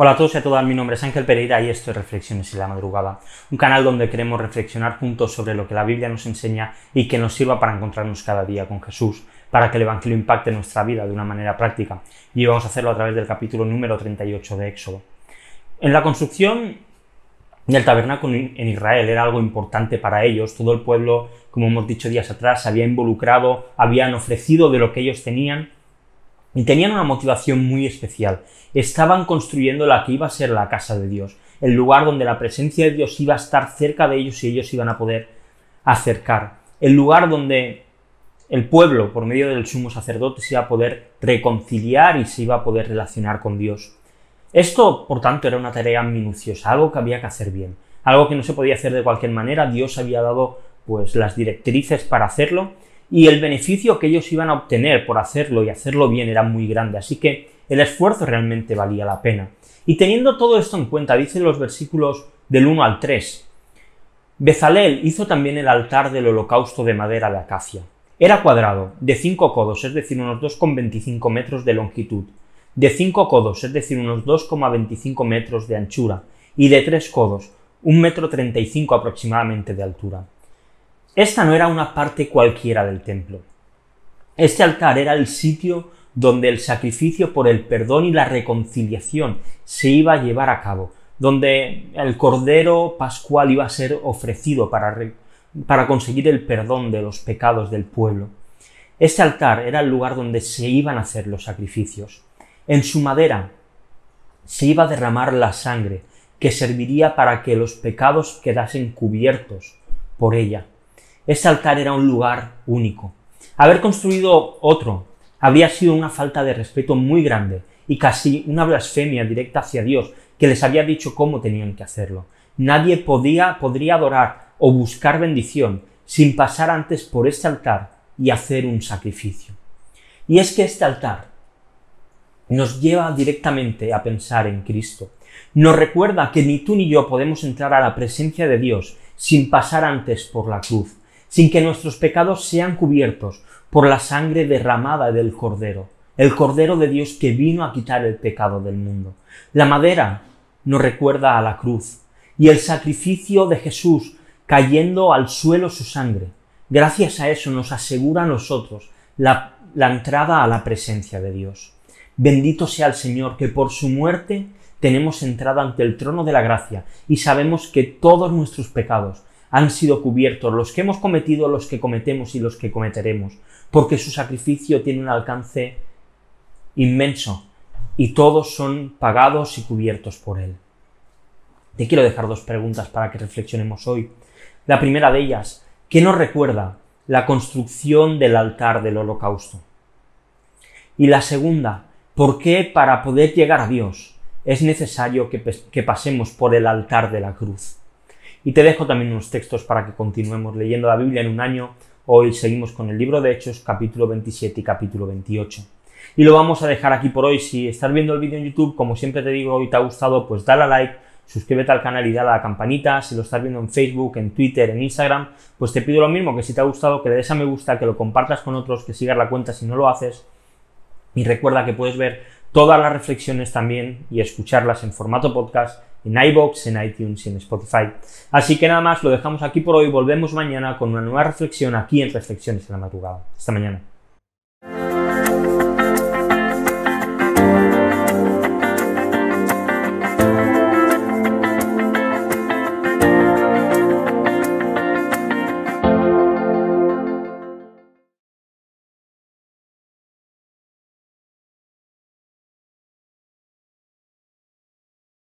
Hola a todos y a todas, mi nombre es Ángel Pereira y esto es Reflexiones en la Madrugada, un canal donde queremos reflexionar juntos sobre lo que la Biblia nos enseña y que nos sirva para encontrarnos cada día con Jesús, para que el Evangelio impacte nuestra vida de una manera práctica. Y vamos a hacerlo a través del capítulo número 38 de Éxodo. En la construcción del tabernáculo en Israel era algo importante para ellos, todo el pueblo, como hemos dicho días atrás, se había involucrado, habían ofrecido de lo que ellos tenían y tenían una motivación muy especial. Estaban construyendo la que iba a ser la casa de Dios, el lugar donde la presencia de Dios iba a estar cerca de ellos y ellos iban a poder acercar, el lugar donde el pueblo, por medio del sumo sacerdote, se iba a poder reconciliar y se iba a poder relacionar con Dios. Esto, por tanto, era una tarea minuciosa, algo que había que hacer bien, algo que no se podía hacer de cualquier manera, Dios había dado pues las directrices para hacerlo y el beneficio que ellos iban a obtener por hacerlo y hacerlo bien era muy grande, así que el esfuerzo realmente valía la pena. Y teniendo todo esto en cuenta, dicen los versículos del 1 al 3, Bezalel hizo también el altar del holocausto de madera de acacia. Era cuadrado, de 5 codos, es decir, unos 2,25 metros de longitud, de 5 codos, es decir, unos 2,25 metros de anchura, y de 3 codos, un metro 35 aproximadamente de altura. Esta no era una parte cualquiera del templo. Este altar era el sitio donde el sacrificio por el perdón y la reconciliación se iba a llevar a cabo, donde el cordero pascual iba a ser ofrecido para, para conseguir el perdón de los pecados del pueblo. Este altar era el lugar donde se iban a hacer los sacrificios. En su madera se iba a derramar la sangre que serviría para que los pecados quedasen cubiertos por ella. Ese altar era un lugar único. Haber construido otro habría sido una falta de respeto muy grande y casi una blasfemia directa hacia Dios, que les había dicho cómo tenían que hacerlo. Nadie podía, podría adorar o buscar bendición sin pasar antes por este altar y hacer un sacrificio. Y es que este altar nos lleva directamente a pensar en Cristo. Nos recuerda que ni tú ni yo podemos entrar a la presencia de Dios sin pasar antes por la cruz, sin que nuestros pecados sean cubiertos por la sangre derramada del Cordero, el Cordero de Dios que vino a quitar el pecado del mundo. La madera nos recuerda a la cruz y el sacrificio de Jesús cayendo al suelo su sangre. Gracias a eso nos asegura a nosotros la, la entrada a la presencia de Dios. Bendito sea el Señor que por su muerte tenemos entrada ante el trono de la gracia y sabemos que todos nuestros pecados han sido cubiertos, los que hemos cometido, los que cometemos y los que cometeremos, porque su sacrificio tiene un alcance inmenso y todos son pagados y cubiertos por él. Te quiero dejar dos preguntas para que reflexionemos hoy. La primera de ellas, ¿qué nos recuerda la construcción del altar del holocausto? Y la segunda, ¿por qué para poder llegar a Dios es necesario que, que pasemos por el altar de la cruz? Y te dejo también unos textos para que continuemos leyendo la Biblia en un año. Hoy seguimos con el libro de Hechos, capítulo 27 y capítulo 28. Y lo vamos a dejar aquí por hoy. Si estás viendo el vídeo en YouTube, como siempre te digo, y te ha gustado, pues dale a like, suscríbete al canal y dale a la campanita. Si lo estás viendo en Facebook, en Twitter, en Instagram, pues te pido lo mismo, que si te ha gustado, que le des a me gusta, que lo compartas con otros, que sigas la cuenta si no lo haces. Y recuerda que puedes ver todas las reflexiones también y escucharlas en formato podcast en iBox, en iTunes y en Spotify. Así que nada más, lo dejamos aquí por hoy. Volvemos mañana con una nueva reflexión aquí en Reflexiones en la Madrugada. Hasta mañana.